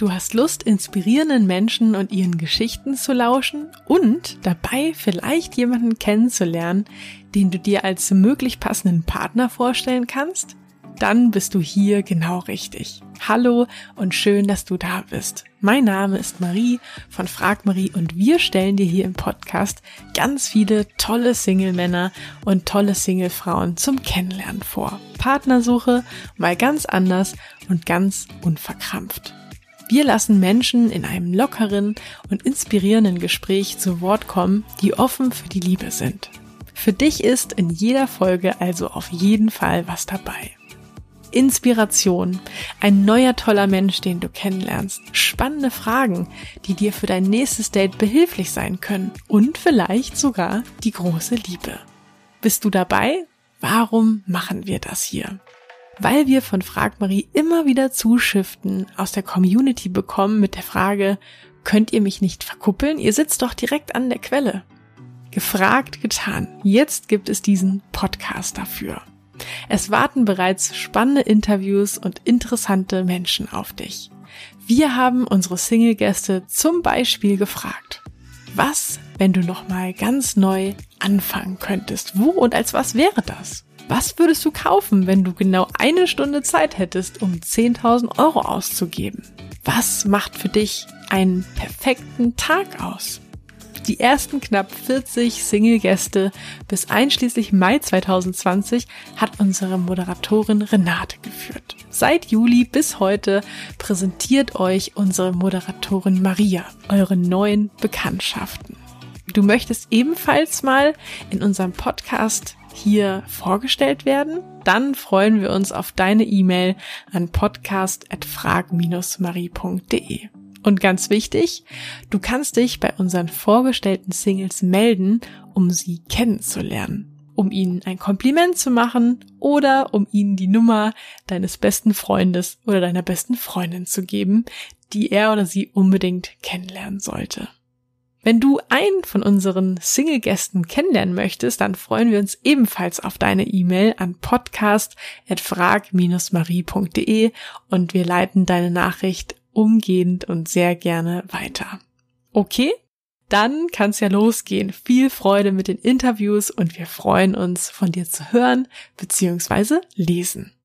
Du hast Lust, inspirierenden Menschen und ihren Geschichten zu lauschen und dabei vielleicht jemanden kennenzulernen, den du dir als möglich passenden Partner vorstellen kannst? Dann bist du hier genau richtig. Hallo und schön, dass du da bist. Mein Name ist Marie von Frag Marie und wir stellen dir hier im Podcast ganz viele tolle Single-Männer und tolle Single-Frauen zum Kennenlernen vor. Partnersuche mal ganz anders und ganz unverkrampft. Wir lassen Menschen in einem lockeren und inspirierenden Gespräch zu Wort kommen, die offen für die Liebe sind. Für dich ist in jeder Folge also auf jeden Fall was dabei. Inspiration, ein neuer toller Mensch, den du kennenlernst, spannende Fragen, die dir für dein nächstes Date behilflich sein können und vielleicht sogar die große Liebe. Bist du dabei? Warum machen wir das hier? Weil wir von Frag Marie immer wieder Zuschriften aus der Community bekommen mit der Frage, könnt ihr mich nicht verkuppeln? Ihr sitzt doch direkt an der Quelle. Gefragt, getan. Jetzt gibt es diesen Podcast dafür. Es warten bereits spannende Interviews und interessante Menschen auf dich. Wir haben unsere Single-Gäste zum Beispiel gefragt, was, wenn du nochmal ganz neu anfangen könntest? Wo und als was wäre das? Was würdest du kaufen, wenn du genau eine Stunde Zeit hättest, um 10.000 Euro auszugeben? Was macht für dich einen perfekten Tag aus? Die ersten knapp 40 Single-Gäste bis einschließlich Mai 2020 hat unsere Moderatorin Renate geführt. Seit Juli bis heute präsentiert euch unsere Moderatorin Maria eure neuen Bekanntschaften. Du möchtest ebenfalls mal in unserem Podcast hier vorgestellt werden, dann freuen wir uns auf deine E-Mail an podcast.frag-marie.de. Und ganz wichtig, du kannst dich bei unseren vorgestellten Singles melden, um sie kennenzulernen, um ihnen ein Kompliment zu machen oder um ihnen die Nummer deines besten Freundes oder deiner besten Freundin zu geben, die er oder sie unbedingt kennenlernen sollte. Wenn du einen von unseren Single-Gästen kennenlernen möchtest, dann freuen wir uns ebenfalls auf deine E-Mail an podcast.frag-marie.de und wir leiten deine Nachricht umgehend und sehr gerne weiter. Okay? Dann kann's ja losgehen. Viel Freude mit den Interviews und wir freuen uns, von dir zu hören bzw. lesen.